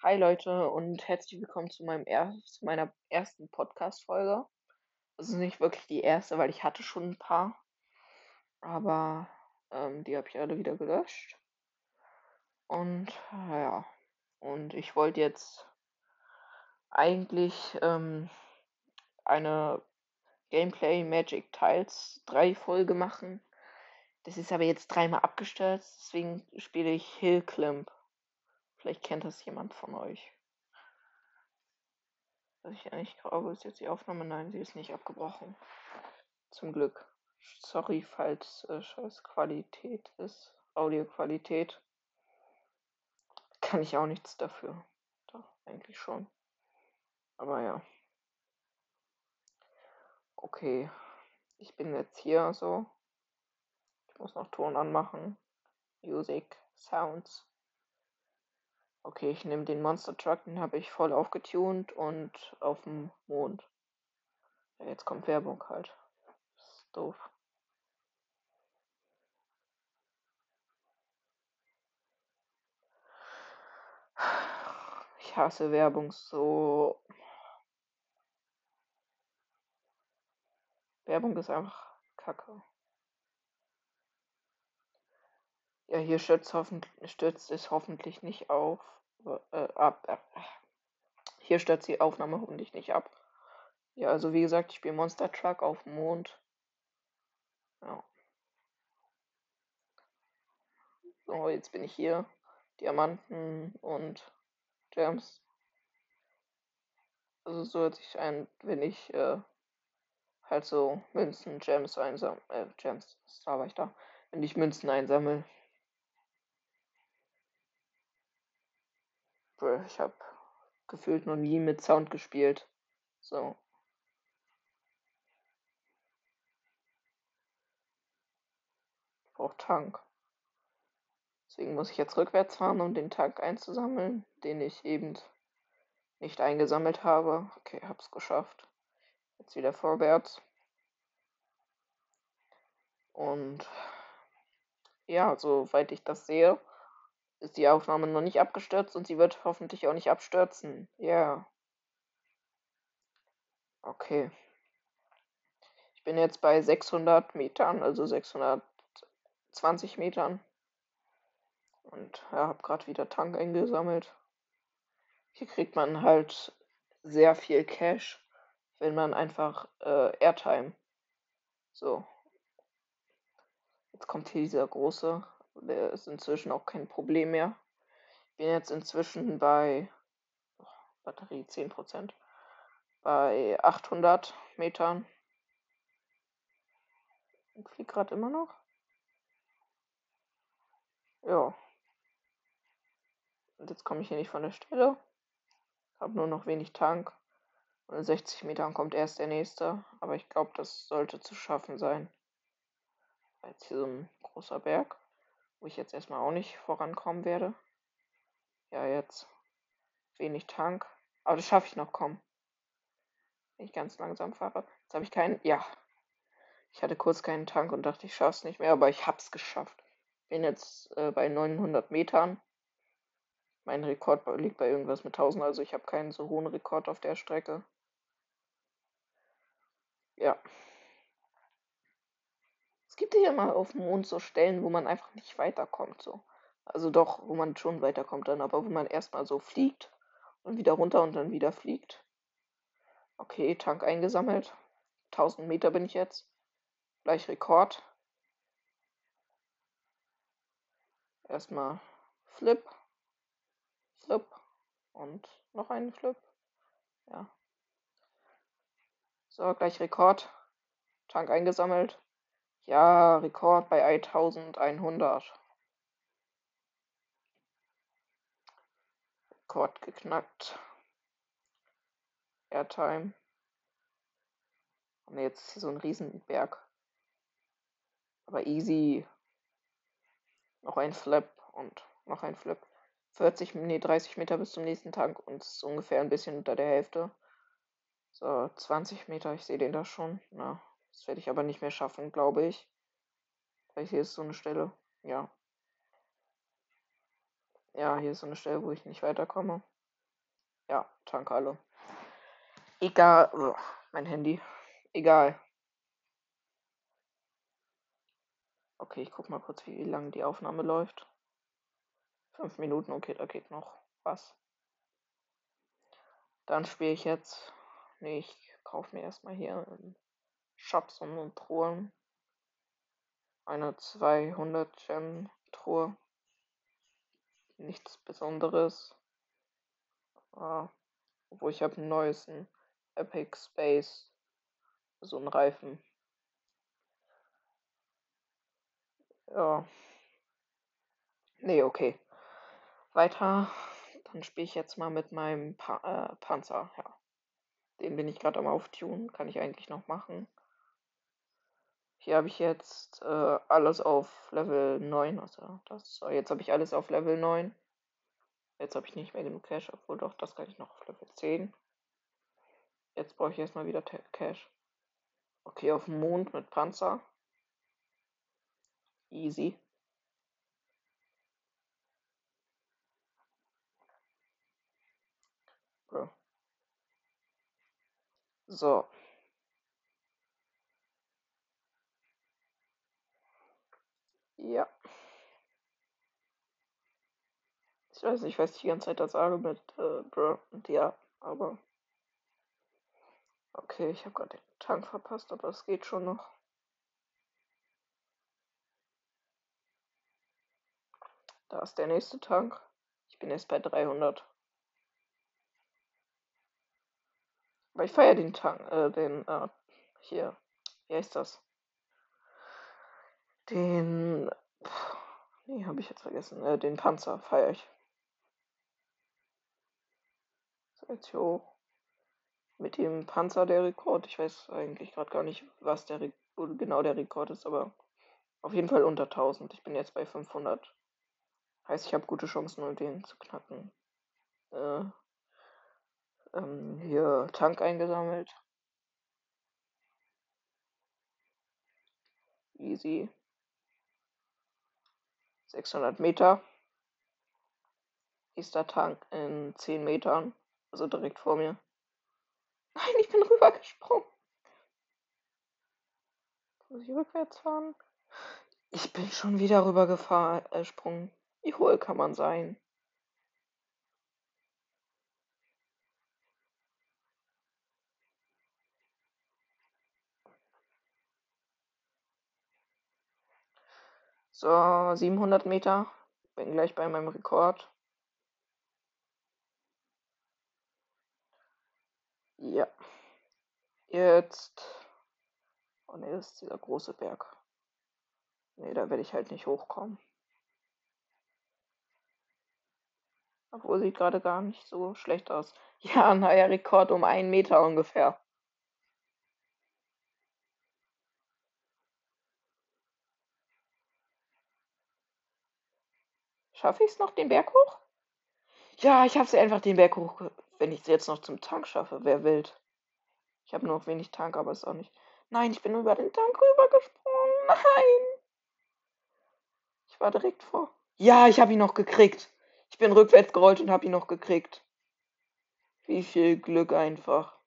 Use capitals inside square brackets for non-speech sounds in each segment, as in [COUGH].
Hi Leute und herzlich willkommen zu meinem er zu meiner ersten Podcast-Folge. Ist nicht wirklich die erste, weil ich hatte schon ein paar, aber ähm, die habe ich alle wieder gelöscht. Und ja, und ich wollte jetzt eigentlich ähm, eine Gameplay Magic Tiles 3 Folge machen. Das ist aber jetzt dreimal abgestürzt, deswegen spiele ich Hill Climb. Vielleicht kennt das jemand von euch. Was ich eigentlich glaube, ist jetzt die Aufnahme. Nein, sie ist nicht abgebrochen. Zum Glück. Sorry, falls äh, scheiß Qualität ist. Audioqualität. Kann ich auch nichts dafür. Doch, eigentlich schon. Aber ja. Okay. Ich bin jetzt hier so. Ich muss noch Ton anmachen. Music, Sounds. Okay, ich nehme den Monster Truck, den habe ich voll aufgetunt und auf dem Mond. Ja, jetzt kommt Werbung halt. Das ist doof. Ich hasse Werbung so. Werbung ist einfach Kacke. Ja, hier stürzt, stürzt es hoffentlich nicht auf. Äh, ab. Hier stürzt die Aufnahme hoffentlich nicht ab. Ja, also wie gesagt, ich spiele Monster Truck auf dem Mond. Ja. So, jetzt bin ich hier. Diamanten und Gems. Also so hört sich ein, wenn ich äh, halt so Münzen, Gems einsammle. Äh, Gems, was war ich da? Wenn ich Münzen einsammle. Ich habe gefühlt noch nie mit Sound gespielt. So. Ich brauche Tank. Deswegen muss ich jetzt rückwärts fahren, um den Tank einzusammeln, den ich eben nicht eingesammelt habe. Okay, hab's geschafft. Jetzt wieder vorwärts. Und ja, soweit ich das sehe, ist die Aufnahme noch nicht abgestürzt und sie wird hoffentlich auch nicht abstürzen. Ja. Yeah. Okay. Ich bin jetzt bei 600 Metern, also 620 Metern. Und ja, habe gerade wieder Tank eingesammelt. Hier kriegt man halt sehr viel Cash, wenn man einfach äh, Airtime. So. Jetzt kommt hier dieser große der ist inzwischen auch kein Problem mehr. Bin jetzt inzwischen bei oh, Batterie 10%, bei 800 Metern. Ich fliege gerade immer noch. Ja. Und jetzt komme ich hier nicht von der Stelle. Habe nur noch wenig Tank. Und in 60 Metern kommt erst der nächste. Aber ich glaube, das sollte zu schaffen sein. Jetzt hier so ein großer Berg wo ich jetzt erstmal auch nicht vorankommen werde. Ja, jetzt wenig Tank. Aber das schaffe ich noch, komm. Wenn ich ganz langsam fahre. Jetzt habe ich keinen. Ja. Ich hatte kurz keinen Tank und dachte, ich schaffe es nicht mehr, aber ich habe es geschafft. Bin jetzt äh, bei 900 Metern. Mein Rekord liegt bei irgendwas mit 1000, also ich habe keinen so hohen Rekord auf der Strecke. Ja gibt ja immer auf dem Mond so Stellen, wo man einfach nicht weiterkommt. So. Also doch, wo man schon weiterkommt dann, aber wo man erstmal so fliegt und wieder runter und dann wieder fliegt. Okay, Tank eingesammelt. 1000 Meter bin ich jetzt. Gleich Rekord. Erstmal Flip. Flip. Und noch einen Flip. Ja. So, gleich Rekord. Tank eingesammelt. Ja, Rekord bei 1100. Rekord geknackt. Airtime. Und jetzt so ein Riesenberg. Aber easy. Noch ein Flip und noch ein Flip. 40, nee, 30 Meter bis zum nächsten Tank und ist ungefähr ein bisschen unter der Hälfte. So, 20 Meter, ich sehe den da schon. Na, das werde ich aber nicht mehr schaffen, glaube ich. Weil hier ist so eine Stelle. Ja. Ja, hier ist so eine Stelle, wo ich nicht weiterkomme. Ja, Tank alle. Egal. Mein Handy. Egal. Okay, ich guck mal kurz, wie lange die Aufnahme läuft. Fünf Minuten, okay, da geht noch was. Dann spiele ich jetzt. Nee, ich kaufe mir erstmal hier Shops und Truhen. Eine 200 Gem Truhe. Nichts Besonderes. Ah, obwohl ich habe einen neuesten Epic Space. So ein Reifen. Ja. Nee, okay. Weiter. Dann spiele ich jetzt mal mit meinem pa äh, Panzer. Ja. Den bin ich gerade am Auftun. Kann ich eigentlich noch machen. Hier habe ich jetzt äh, alles auf Level 9. Also das, jetzt habe ich alles auf Level 9. Jetzt habe ich nicht mehr genug Cash, obwohl doch, das kann ich noch auf Level 10. Jetzt brauche ich erstmal wieder Cash. Okay, auf dem Mond mit Panzer. Easy. So. Ja. Ich weiß nicht, was ich die ganze Zeit das sage mit äh, Bro und ja, aber. Okay, ich habe gerade den Tank verpasst, aber es geht schon noch. Da ist der nächste Tank. Ich bin jetzt bei 300. Aber ich feiere den Tank, äh, den, äh, hier, wie heißt das? Den, pff, nee, habe ich jetzt vergessen, äh, den Panzer feiere ich. Hoch. Mit dem Panzer der Rekord. Ich weiß eigentlich gerade gar nicht, was der Re genau der Rekord ist, aber auf jeden Fall unter 1000. Ich bin jetzt bei 500. Heißt, ich habe gute Chancen, um den zu knacken. Äh, ähm, hier Tank eingesammelt. Easy. 600 Meter. Nächster Tank in 10 Metern. Also direkt vor mir. [LAUGHS] Nein, ich bin rübergesprungen. Muss ich rückwärts fahren? Ich bin schon wieder rübergesprungen. Wie hohl kann man sein? So, 700 Meter. Bin gleich bei meinem Rekord. Ja. Jetzt. Oh ne, ist dieser große Berg. Ne, da werde ich halt nicht hochkommen. Obwohl sieht gerade gar nicht so schlecht aus. [LAUGHS] Ja, neuer Rekord um einen Meter ungefähr. Schaffe ich es noch den Berg hoch? Ja, ich habe sie einfach den Berg hoch, wenn ich es jetzt noch zum Tank schaffe. Wer wild. Ich habe nur noch wenig Tank, aber ist auch nicht. Nein, ich bin über den Tank rübergesprungen. Nein. Ich war direkt vor. Ja, ich habe ihn noch gekriegt. Ich bin rückwärts gerollt und habe ihn noch gekriegt. Wie viel Glück einfach.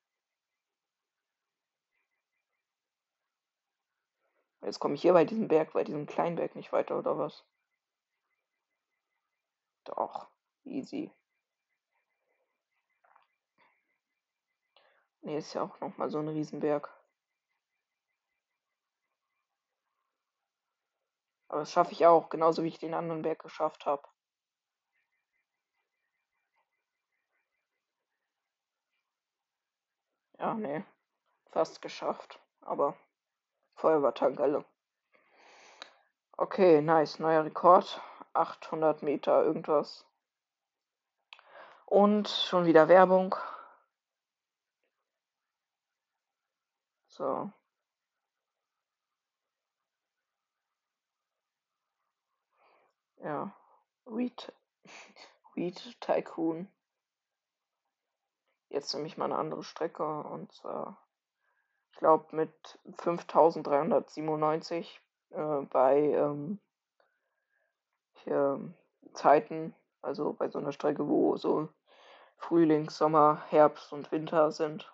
Jetzt komme ich hier bei diesem Berg, bei diesem kleinen Berg nicht weiter, oder was? Doch, easy. Ne, ist ja auch nochmal so ein Riesenberg. Aber das schaffe ich auch, genauso wie ich den anderen Berg geschafft habe. Ja, nee. Fast geschafft. Aber Feuerwehrtankelle. Okay, nice. Neuer Rekord. 800 Meter irgendwas. Und schon wieder Werbung. So. Ja. Weed, [LAUGHS] Weed Tycoon. Jetzt nehme ich mal eine andere Strecke und zwar, ich glaube, mit 5397 äh, bei ähm, hier, Zeiten, also bei so einer Strecke, wo so Frühling, Sommer, Herbst und Winter sind.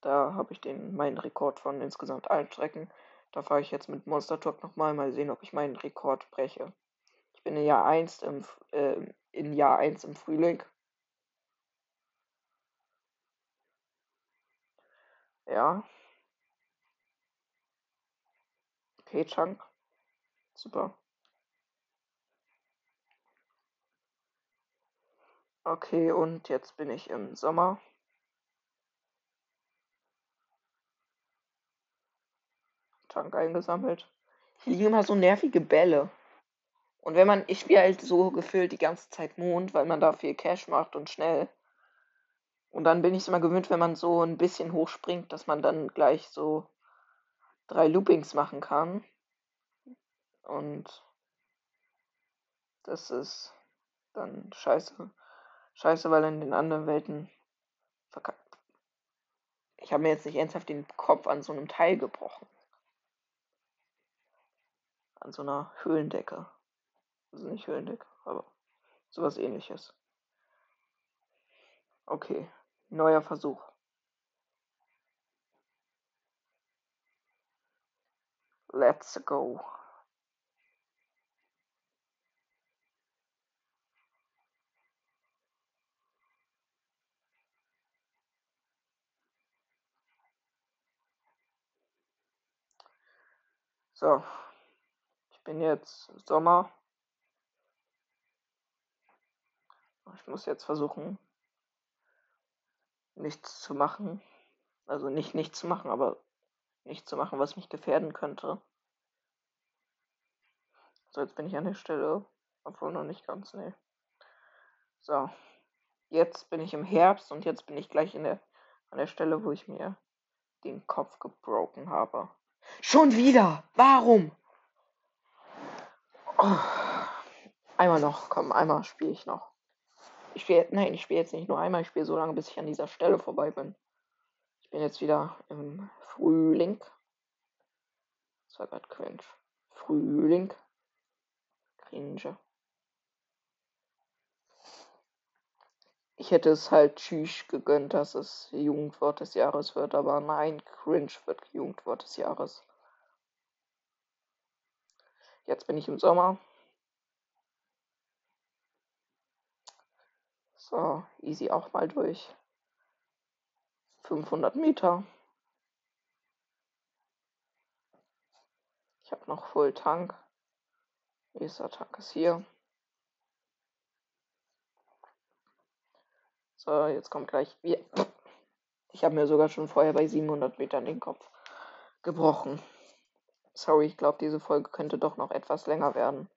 Da habe ich den meinen Rekord von insgesamt allen Strecken. Da fahre ich jetzt mit Monster Truck nochmal, mal sehen, ob ich meinen Rekord breche. Ich bin in Jahr 1 im, äh, in Jahr 1 im Frühling. Ja. Okay, Chunk. Super. Okay, und jetzt bin ich im Sommer. Tank eingesammelt. Hier liegen immer so nervige Bälle. Und wenn man, ich spiele halt so gefühlt die ganze Zeit Mond, weil man da viel Cash macht und schnell. Und dann bin ich es immer gewöhnt, wenn man so ein bisschen hochspringt, dass man dann gleich so drei Loopings machen kann. Und das ist dann scheiße. Scheiße, weil in den anderen Welten verkackt. Ich habe mir jetzt nicht ernsthaft den Kopf an so einem Teil gebrochen. An so einer Höhlendecke. Also nicht Höhlendecke, aber sowas ähnliches. Okay, neuer Versuch. Let's go. So, ich bin jetzt Sommer. Ich muss jetzt versuchen, nichts zu machen. Also nicht nichts zu machen, aber nichts zu machen, was mich gefährden könnte. So, jetzt bin ich an der Stelle. Obwohl noch nicht ganz, nee. So. Jetzt bin ich im Herbst und jetzt bin ich gleich in der, an der Stelle, wo ich mir den Kopf gebroken habe. Schon wieder. Warum? Oh. Einmal noch, komm, einmal spiele ich noch. Ich spiele, nein, ich spiele jetzt nicht nur einmal, ich spiele so lange, bis ich an dieser Stelle vorbei bin. Ich bin jetzt wieder im Frühling. Das war gerade cringe. Frühling. Cringe. Ich hätte es halt Tschüss gegönnt, dass es Jugendwort des Jahres wird, aber nein, Cringe wird Jugendwort des Jahres. Jetzt bin ich im Sommer. So, easy auch mal durch. 500 Meter. Ich habe noch Full Tank. Nächster Tank ist hier. So, jetzt kommt gleich. Ich habe mir sogar schon vorher bei 700 Metern den Kopf gebrochen. Sorry, ich glaube, diese Folge könnte doch noch etwas länger werden.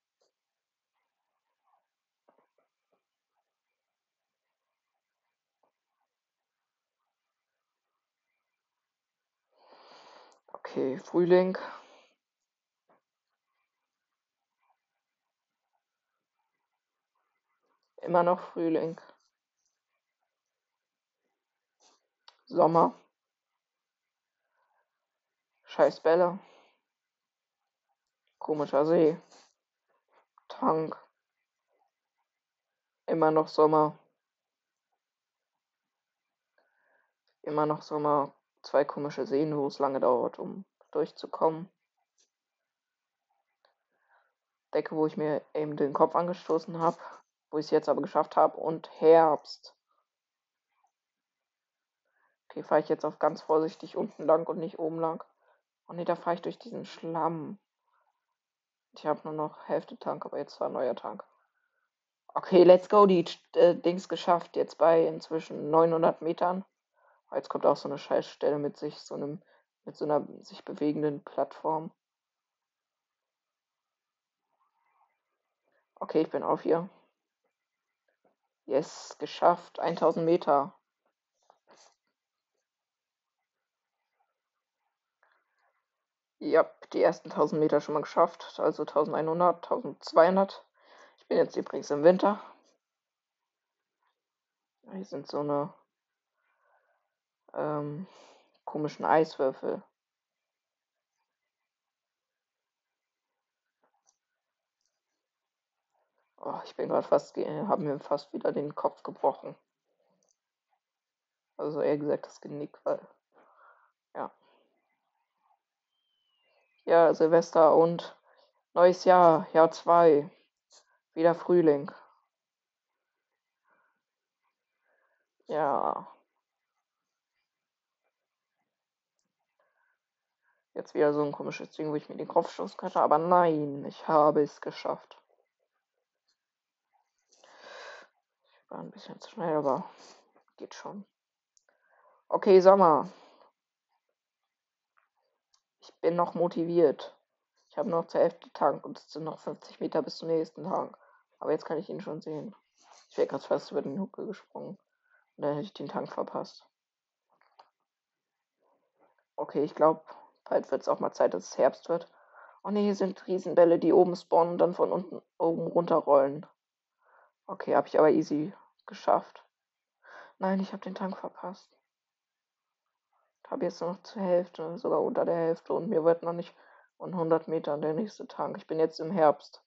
Okay, Frühling. Immer noch Frühling. Sommer. Scheiß Bälle. Komischer See. Tank. Immer noch Sommer. Immer noch Sommer. Zwei komische Seen, wo es lange dauert, um durchzukommen. Decke, wo ich mir eben den Kopf angestoßen habe, wo ich es jetzt aber geschafft habe. Und Herbst. Okay, fahre ich jetzt auf ganz vorsichtig unten lang und nicht oben lang. Oh ne, da fahre ich durch diesen Schlamm. Ich habe nur noch Hälfte Tank, aber jetzt war ein neuer Tank. Okay, let's go. Die äh, Dings geschafft. Jetzt bei inzwischen 900 Metern. Jetzt kommt auch so eine Scheißstelle mit sich, so einem, mit so einer sich bewegenden Plattform. Okay, ich bin auf hier. Yes, geschafft. 1000 Meter. Ja, die ersten 1000 Meter schon mal geschafft. Also 1100, 1200. Ich bin jetzt übrigens im Winter. Hier sind so eine ähm, komischen Eiswürfel. Oh, ich bin gerade fast, habe mir fast wieder den Kopf gebrochen. Also eher gesagt das Genick, weil. Ja. Ja, Silvester und neues Jahr, Jahr 2. Wieder Frühling. Ja. Jetzt wieder so ein komisches Ding, wo ich mir den Kopf stoßen könnte, aber nein, ich habe es geschafft. Ich war ein bisschen zu schnell, aber geht schon. Okay, Sommer. Bin noch motiviert. Ich habe noch zur Hälfte Tank und es sind noch 50 Meter bis zum nächsten Tank. Aber jetzt kann ich ihn schon sehen. Ich wäre gerade fast über den Huckel gesprungen. Und dann hätte ich den Tank verpasst. Okay, ich glaube, Bald wird es auch mal Zeit, dass es Herbst wird. Oh ne, hier sind Riesenbälle, die oben spawnen und dann von unten oben runterrollen. Okay, habe ich aber easy geschafft. Nein, ich habe den Tank verpasst. Habe jetzt noch zur Hälfte, sogar unter der Hälfte und mir wird noch nicht von 100 Metern der nächste Tank. Ich bin jetzt im Herbst.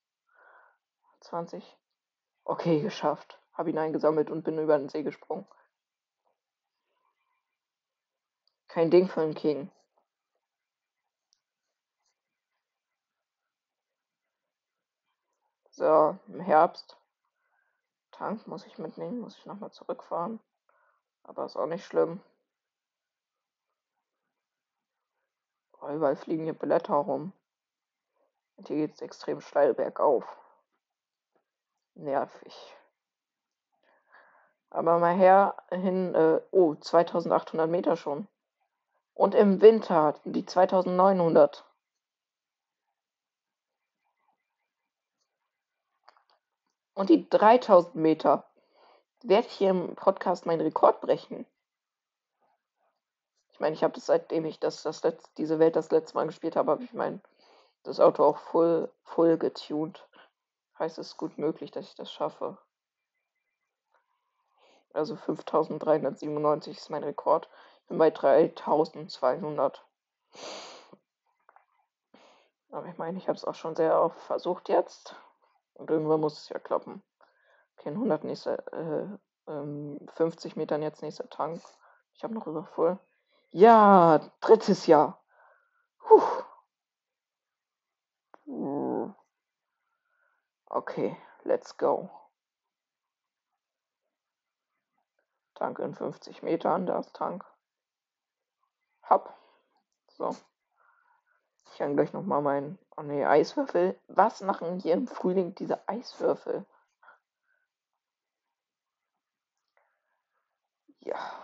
20. Okay, geschafft. Habe ihn eingesammelt und bin über den See gesprungen. Kein Ding für einen King. So, im Herbst. Tank muss ich mitnehmen, muss ich nochmal zurückfahren. Aber ist auch nicht schlimm. Oh, überall fliegen hier Blätter rum. Und hier geht es extrem steil bergauf. Nervig. Aber mal her hin, äh, oh, 2800 Meter schon. Und im Winter die 2900. Und die 3000 Meter werde ich hier im Podcast meinen Rekord brechen. Ich meine, ich habe das seitdem ich das, das letzte, diese Welt das letzte Mal gespielt habe, habe ich mein das Auto auch voll, voll getuned. Heißt es gut möglich, dass ich das schaffe. Also 5397 ist mein Rekord. Ich bin bei 3200. Aber ich meine, ich habe es auch schon sehr oft versucht jetzt. Und irgendwann muss es ja klappen. Okay, 100 nächster, äh, ähm, 50 Metern jetzt nächster Tank. Ich habe noch über voll. Ja, drittes Jahr. Puh. Okay, let's go. Tank in 50 Metern, da ist Tank. Hab. So. Ich kann gleich nochmal meinen. Oh ne, Eiswürfel. Was machen hier im Frühling diese Eiswürfel? Ja.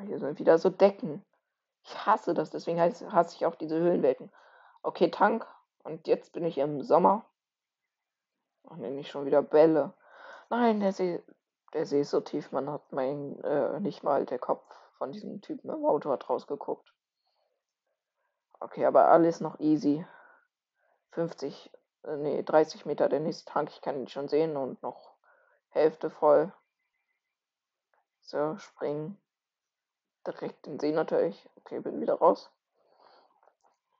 Oh, hier sind wieder so Decken. Ich hasse das, deswegen hasse ich auch diese Höhlenwelten. Okay, Tank. Und jetzt bin ich im Sommer. Ach ne, nicht schon wieder Bälle. Nein, der See, der See ist so tief, man hat mein, äh, nicht mal der Kopf von diesem Typen im Auto hat rausgeguckt. Okay, aber alles noch easy. 50, äh, nee, 30 Meter der nächste Tank. Ich kann ihn schon sehen und noch Hälfte voll. So, springen. Direkt den See natürlich. Okay, bin wieder raus.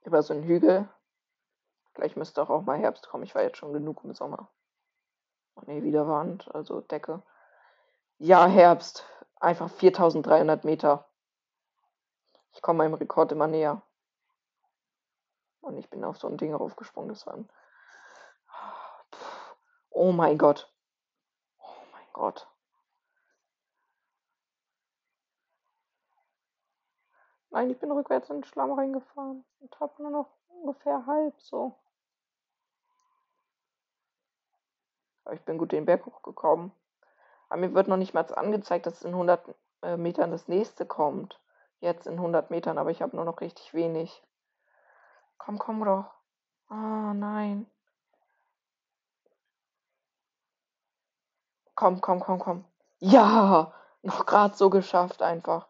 Über so einen Hügel. Gleich müsste auch, auch mal Herbst kommen. Ich war jetzt schon genug im Sommer. Oh ne, wieder Wand, also Decke. Ja, Herbst. Einfach 4300 Meter. Ich komme meinem Rekord immer näher. Und ich bin auf so ein Ding raufgesprungen. Das war ein. Oh mein Gott. Oh mein Gott. Nein, ich bin rückwärts in den Schlamm reingefahren und habe nur noch ungefähr halb so. Aber ich bin gut den Berg hochgekommen. Aber mir wird noch nicht mal angezeigt, dass in 100 äh, Metern das nächste kommt. Jetzt in 100 Metern, aber ich habe nur noch richtig wenig. Komm, komm doch. Oh nein. Komm, komm, komm, komm. Ja, noch gerade so geschafft einfach.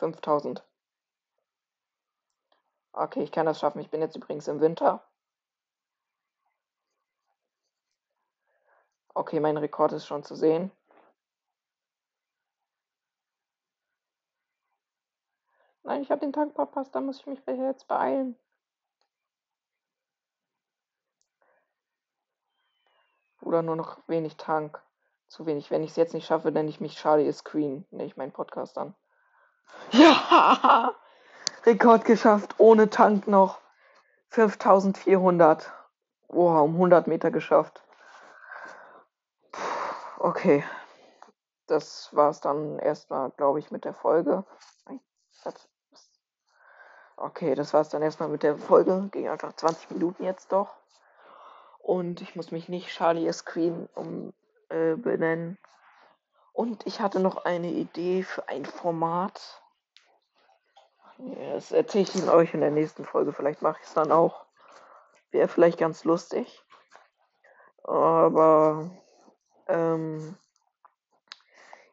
5000. Okay, ich kann das schaffen. Ich bin jetzt übrigens im Winter. Okay, mein Rekord ist schon zu sehen. Nein, ich habe den Tank verpasst. Da muss ich mich jetzt beeilen. Oder nur noch wenig Tank. Zu wenig. Wenn ich es jetzt nicht schaffe, nenne ich mich Charlie is Queen. Nenne ich meinen Podcast an. Ja! [LAUGHS] Rekord geschafft. Ohne Tank noch. 5400. Wow, um 100 Meter geschafft. Okay. Das war es dann erstmal, glaube ich, mit der Folge. Okay, das war es dann erstmal mit der Folge. Ging einfach 20 Minuten jetzt doch. Und ich muss mich nicht Charlie is Queen umbenennen. Äh, Und ich hatte noch eine Idee für ein Format. Das erzähle ich euch in der nächsten Folge. Vielleicht mache ich es dann auch. Wäre vielleicht ganz lustig. Aber ähm,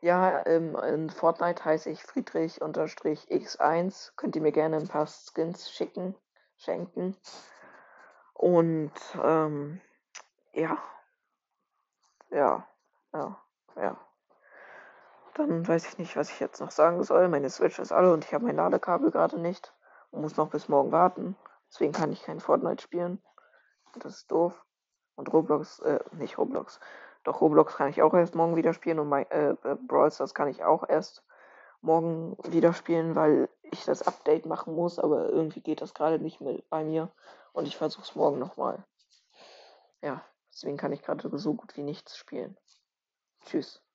ja, ähm, in Fortnite heiße ich Friedrich-X1. Könnt ihr mir gerne ein paar Skins schicken, schenken. Und ähm, ja. Ja, ja, ja. Dann weiß ich nicht, was ich jetzt noch sagen soll. Meine Switch ist alle und ich habe mein Ladekabel gerade nicht. Und muss noch bis morgen warten. Deswegen kann ich kein Fortnite spielen. Das ist doof. Und Roblox, äh, nicht Roblox. Doch Roblox kann ich auch erst morgen wieder spielen und mein, äh, äh, Brawl Stars kann ich auch erst morgen wieder spielen, weil ich das Update machen muss, aber irgendwie geht das gerade nicht mehr bei mir und ich versuche es morgen nochmal. Ja, deswegen kann ich gerade so gut wie nichts spielen. Tschüss.